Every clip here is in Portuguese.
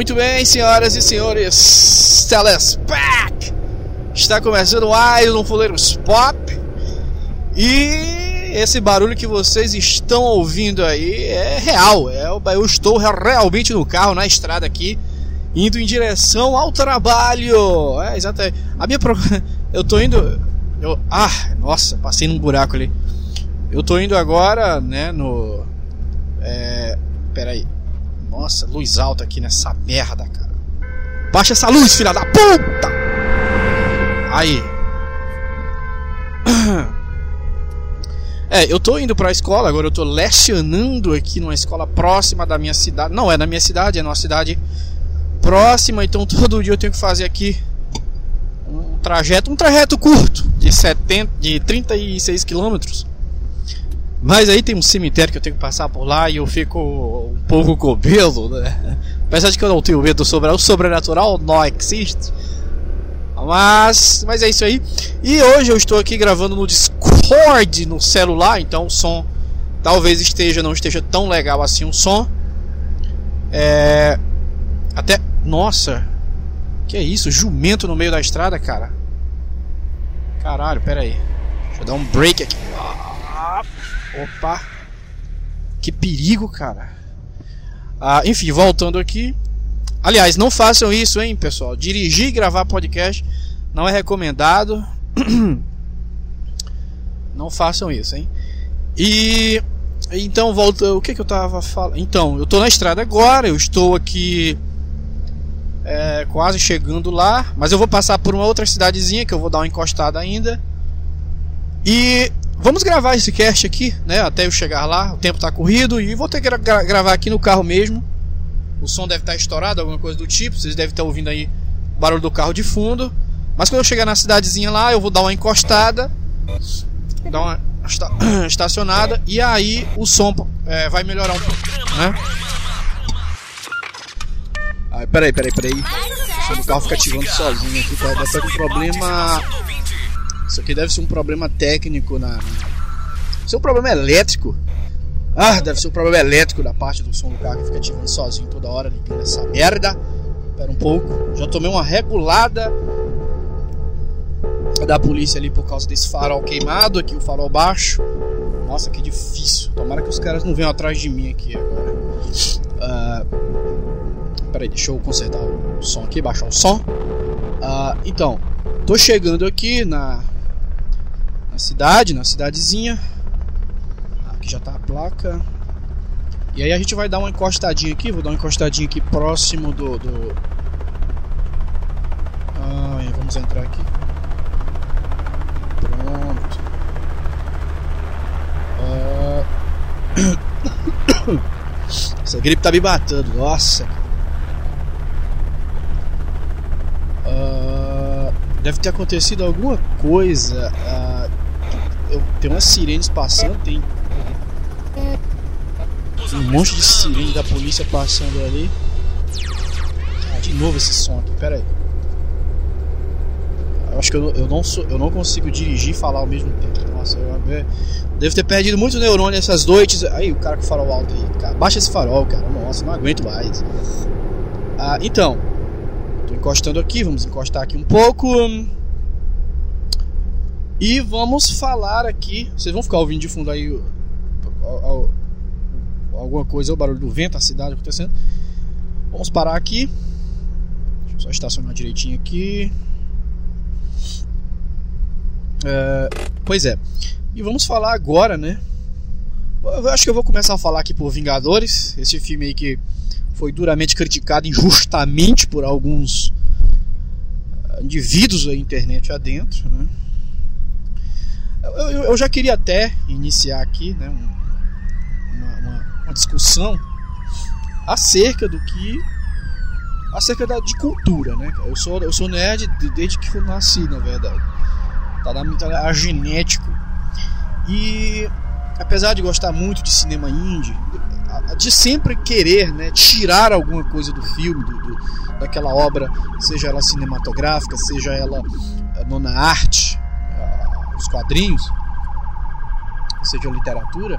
Muito bem, senhoras e senhores, Telespack! Está começando mais um Fuleiros Pop. E esse barulho que vocês estão ouvindo aí é real. É, eu estou realmente no carro, na estrada aqui, indo em direção ao trabalho. É, exatamente. A minha pro... Eu tô indo. Eu... Ah, nossa, passei num buraco ali. Eu tô indo agora, né, no. É. Peraí. Nossa, luz alta aqui nessa merda, cara. Baixa essa luz, filha da puta! Aí. É, eu tô indo pra escola, agora eu tô lecionando aqui numa escola próxima da minha cidade. Não é na minha cidade, é numa cidade próxima, então todo dia eu tenho que fazer aqui um trajeto, um trajeto curto de 70, de 36 quilômetros. Mas aí tem um cemitério que eu tenho que passar por lá e eu fico pouco medo, né? Apesar de que eu não tenho medo do sobrenatural, o sobrenatural não existe. Mas, mas é isso aí. E hoje eu estou aqui gravando no Discord no celular, então o som talvez esteja não esteja tão legal assim o som. É até nossa. Que é isso? Jumento no meio da estrada, cara. Caralho, pera aí. Deixa eu dar um break aqui. Opa! Que perigo, cara. Ah, enfim, voltando aqui. Aliás, não façam isso, hein, pessoal. Dirigir e gravar podcast não é recomendado. não façam isso, hein. E então volta. O que que eu tava falando? Então, eu tô na estrada agora. Eu estou aqui é, quase chegando lá, mas eu vou passar por uma outra cidadezinha que eu vou dar uma encostada ainda. E vamos gravar esse cast aqui, né? Até eu chegar lá. O tempo está corrido e vou ter que gra gravar aqui no carro mesmo. O som deve estar tá estourado, alguma coisa do tipo. Vocês devem estar tá ouvindo aí o barulho do carro de fundo. Mas quando eu chegar na cidadezinha lá, eu vou dar uma encostada, dar uma esta estacionada e aí o som é, vai melhorar um pouco, né? Ah, peraí, peraí, peraí. O carro fica ativando sozinho aqui, tá? Deve ser um problema isso aqui deve ser um problema técnico na. Deve ser um problema elétrico. Ah, deve ser um problema elétrico da parte do som do carro que fica ativando sozinho toda hora, ligando essa merda. Espera um pouco. Já tomei uma regulada da polícia ali por causa desse farol queimado aqui, o farol baixo. Nossa, que difícil. Tomara que os caras não venham atrás de mim aqui agora. Uh, peraí, deixa eu consertar o som aqui, baixar o som. Uh, então, tô chegando aqui na cidade, na cidadezinha. Aqui já tá a placa. E aí a gente vai dar uma encostadinha aqui, vou dar uma encostadinha aqui próximo do. do... Ah, vamos entrar aqui. Pronto. Ah... Essa gripe tá me batendo, nossa. Ah, deve ter acontecido alguma coisa. Ah, eu, tem umas sirenes passando, tem um monte de sirene da polícia passando ali. Ah, de novo esse som aqui, pera aí. Eu acho que eu, eu, não sou, eu não consigo dirigir e falar ao mesmo tempo. Nossa, eu, eu devo ter perdido muito neurônio essas noites. Aí o cara com o farol alto aí, cara. Baixa esse farol, cara. Nossa, não aguento mais. Ah, então, tô encostando aqui, vamos encostar aqui um pouco. E vamos falar aqui. Vocês vão ficar ouvindo de fundo aí alguma coisa, o barulho do vento, a cidade acontecendo. Vamos parar aqui. Deixa eu só estacionar direitinho aqui. É, pois é. E vamos falar agora, né? Eu acho que eu vou começar a falar aqui por Vingadores. Esse filme aí que foi duramente criticado injustamente por alguns indivíduos da internet adentro, né? Eu, eu, já queria até iniciar aqui né, uma, uma, uma discussão acerca do que acerca da, de cultura, né? Eu sou, eu sou nerd desde que eu nasci, na verdade. Tá na tá, genético. E apesar de gostar muito de cinema indie, de sempre querer, né, tirar alguma coisa do filme, do, do, daquela obra, seja ela cinematográfica, seja ela eh, na arte, os quadrinhos, seja a literatura,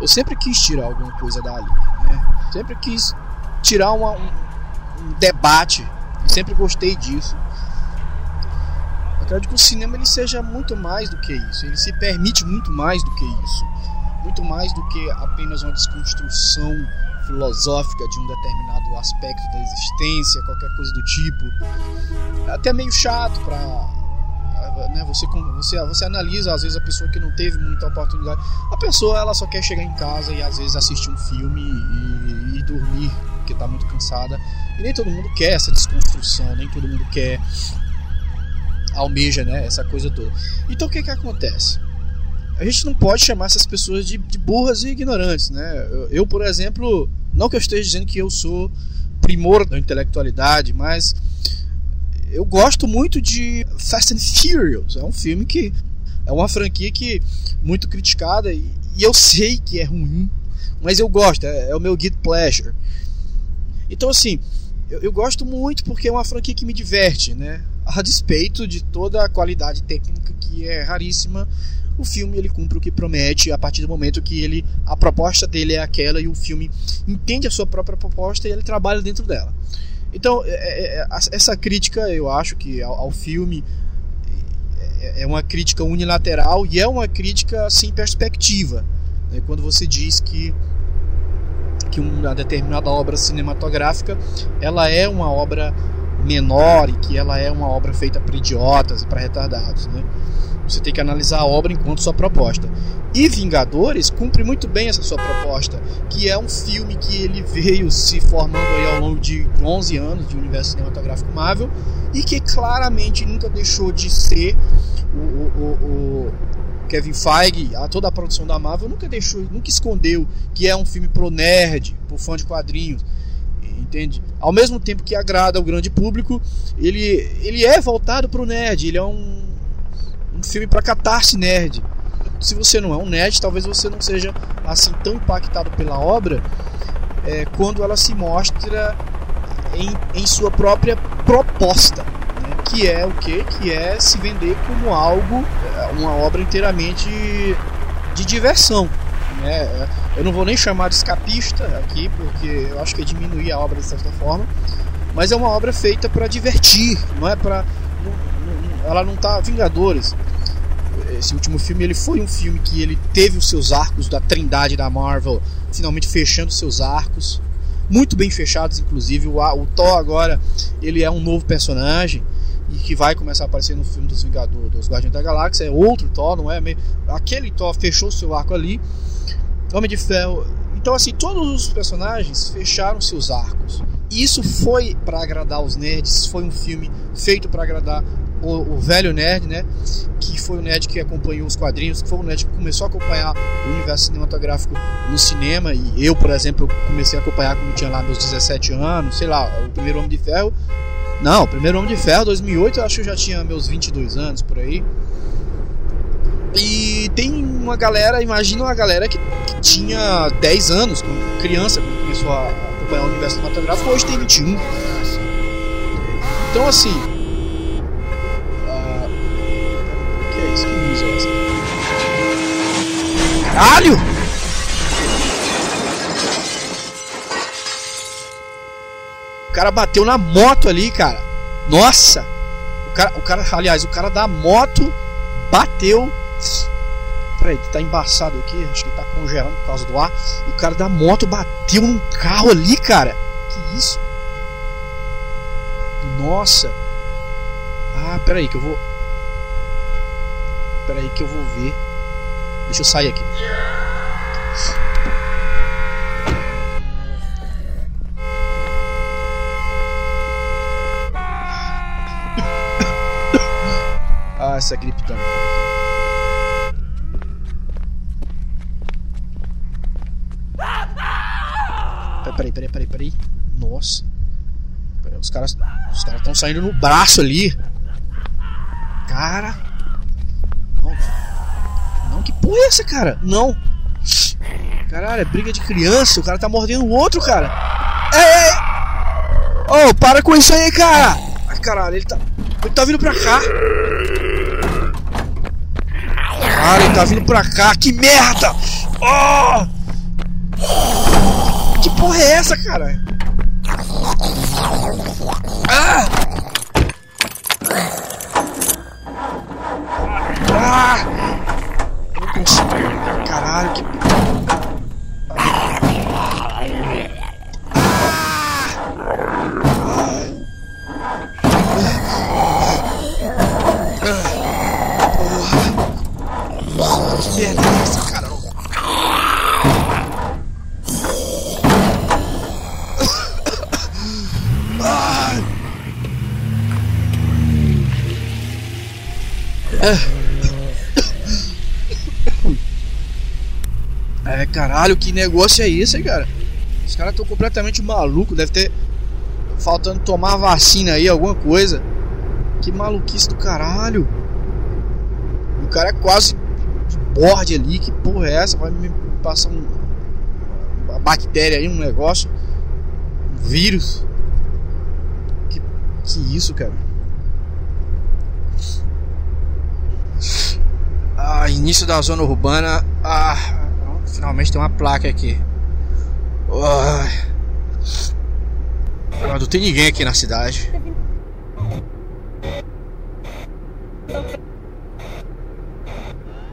eu sempre quis tirar alguma coisa dali. Né? Sempre quis tirar uma, um, um debate. Sempre gostei disso. Eu acredito que o cinema ele seja muito mais do que isso. Ele se permite muito mais do que isso. Muito mais do que apenas uma desconstrução filosófica de um determinado aspecto da existência, qualquer coisa do tipo. É até meio chato para né, você, você, você analisa às vezes a pessoa que não teve muita oportunidade. A pessoa ela só quer chegar em casa e às vezes assistir um filme e, e dormir porque está muito cansada. E nem todo mundo quer essa desconstrução, nem todo mundo quer almeja né, essa coisa toda. Então o que, que acontece? A gente não pode chamar essas pessoas de, de burras e ignorantes. Né? Eu, eu, por exemplo, não que eu esteja dizendo que eu sou primor da intelectualidade, mas eu gosto muito de Fast and Furious. É um filme que é uma franquia que muito criticada e, e eu sei que é ruim, mas eu gosto. É, é o meu guide pleasure. Então assim, eu, eu, gosto muito porque é uma franquia que me diverte, né? A despeito de toda a qualidade técnica que é raríssima, o filme ele cumpre o que promete a partir do momento que ele a proposta dele é aquela e o filme entende a sua própria proposta e ele trabalha dentro dela. Então, é, é, é essa crítica, eu acho que ao, ao filme é, uma crítica unilateral e é uma crítica sem perspectiva. Né? Quando você diz que que uma determinada obra cinematográfica ela é uma obra menor e que ela é uma obra feita para idiotas e para retardados, né? Você tem que analisar a obra enquanto sua proposta. E Vingadores cumpre muito bem essa sua proposta, que é um filme que ele veio se formando aí ao longo de 11 anos de universo cinematográfico Marvel e que claramente nunca deixou de ser o, o, o, Kevin Feige, a toda a produção da Marvel nunca deixou, nunca escondeu que é um filme pro nerd, pro fã de quadrinhos entende? Ao mesmo tempo que agrada ao grande público, ele, ele é voltado para o nerd, ele é um, um filme para catarse nerd. Se você não é um nerd, talvez você não seja assim tão impactado pela obra é, quando ela se mostra em, em sua própria proposta, né? que é o que? Que é se vender como algo, é, uma obra inteiramente de diversão. Né? Eu não vou nem chamar de escapista aqui, porque eu acho que é diminuir a obra de certa forma, mas é uma obra feita para divertir, não é para ela não tá Vingadores. Esse último filme ele foi um filme que ele teve os seus arcos da Trindade da Marvel finalmente fechando seus arcos, muito bem fechados inclusive. O, o Thor agora ele é um novo personagem e que vai começar a aparecer no filme dos Vingadores, dos Guardiões da Galáxia. É outro Thor, não é? Aquele Thor fechou seu arco ali. Homem de Ferro. Então assim, todos os personagens fecharam seus arcos. Isso foi para agradar os nerds, foi um filme feito para agradar o, o, velho nerd, né? Que foi o nerd que acompanhou os quadrinhos, que foi o nerd que começou a acompanhar o universo cinematográfico no cinema. E eu, por exemplo, comecei a acompanhar quando tinha lá meus 17 anos, sei lá, o primeiro Homem de Ferro. Não, o primeiro Homem de Ferro, 2008, eu acho que eu já tinha meus 22 anos por aí. E tem uma galera, imagina uma galera que, que tinha 10 anos, criança, quando começou a acompanhar o universo cinematográfico, hoje tem 21. Então, assim, Caralho! O cara bateu na moto ali, cara. Nossa! O cara, o cara, aliás, o cara da moto bateu. Peraí, tá embaçado aqui, acho que tá congelando por causa do ar. O cara da moto bateu num carro ali, cara. Que isso? Nossa! Ah, peraí que eu vou. Peraí que eu vou ver. Deixa eu sair aqui. ah, essa gripe também. Peraí, peraí, peraí, peraí. Nossa. Peraí, os caras os caras estão saindo no braço ali. Cara. Não, que porra é essa, cara? Não. Caralho, é briga de criança. O cara tá mordendo o outro, cara. Ei! Oh, para com isso aí, cara! Ai, caralho, ele tá. Ele tá vindo pra cá. Cara, ele tá vindo pra cá. Que merda! Oh! Que porra é essa, cara? Ah! Ah! Não consigo. Caralho, que. Ah! ah! Porra! Que merda! Negócio é esse, cara? Os caras estão completamente malucos, deve ter faltando tomar vacina aí, alguma coisa. Que maluquice do caralho. O cara é quase de borde ali, que porra é essa? Vai me passar um, uma bactéria aí, um negócio, um vírus. Que, que isso, cara? Ah, início da zona urbana. Ah, finalmente tem uma placa aqui. Ah, não tem ninguém aqui na cidade.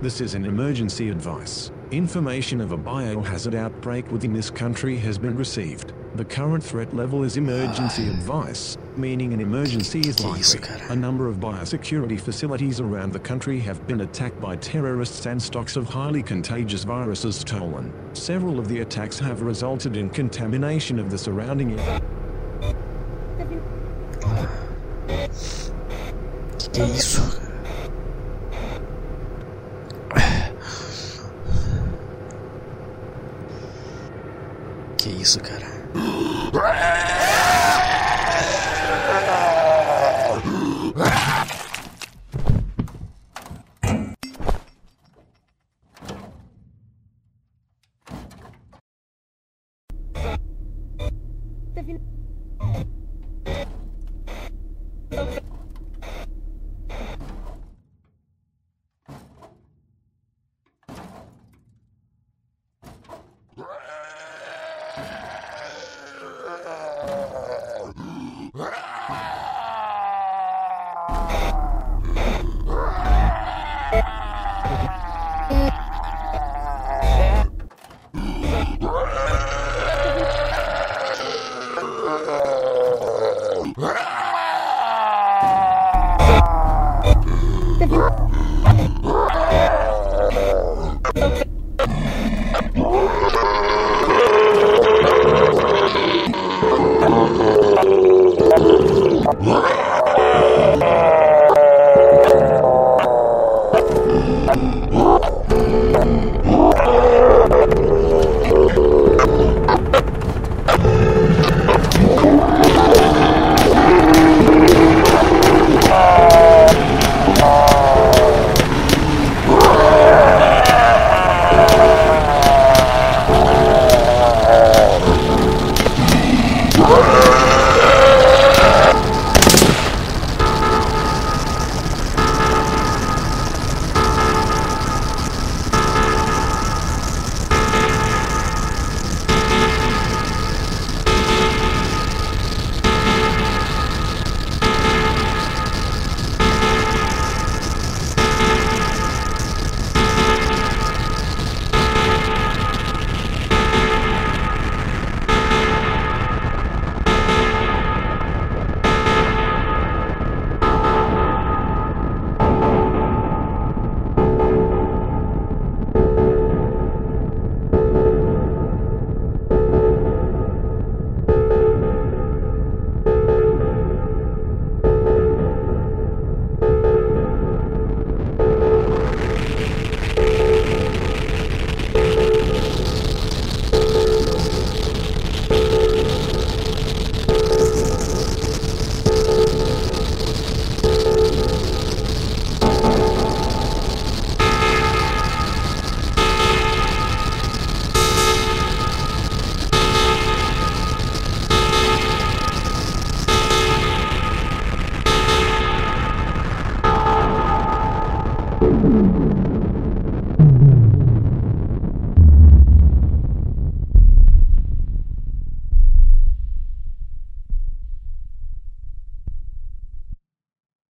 This is an emergency advice. Information of a biohazard outbreak within this country has been received. The current threat level is emergency advice, meaning an emergency is likely. A number of biosecurity facilities around the country have been attacked by terrorists and stocks of highly contagious viruses stolen. Several of the attacks have resulted in contamination of the surrounding area. Que isso? Que isso, cara? Oh. Okay.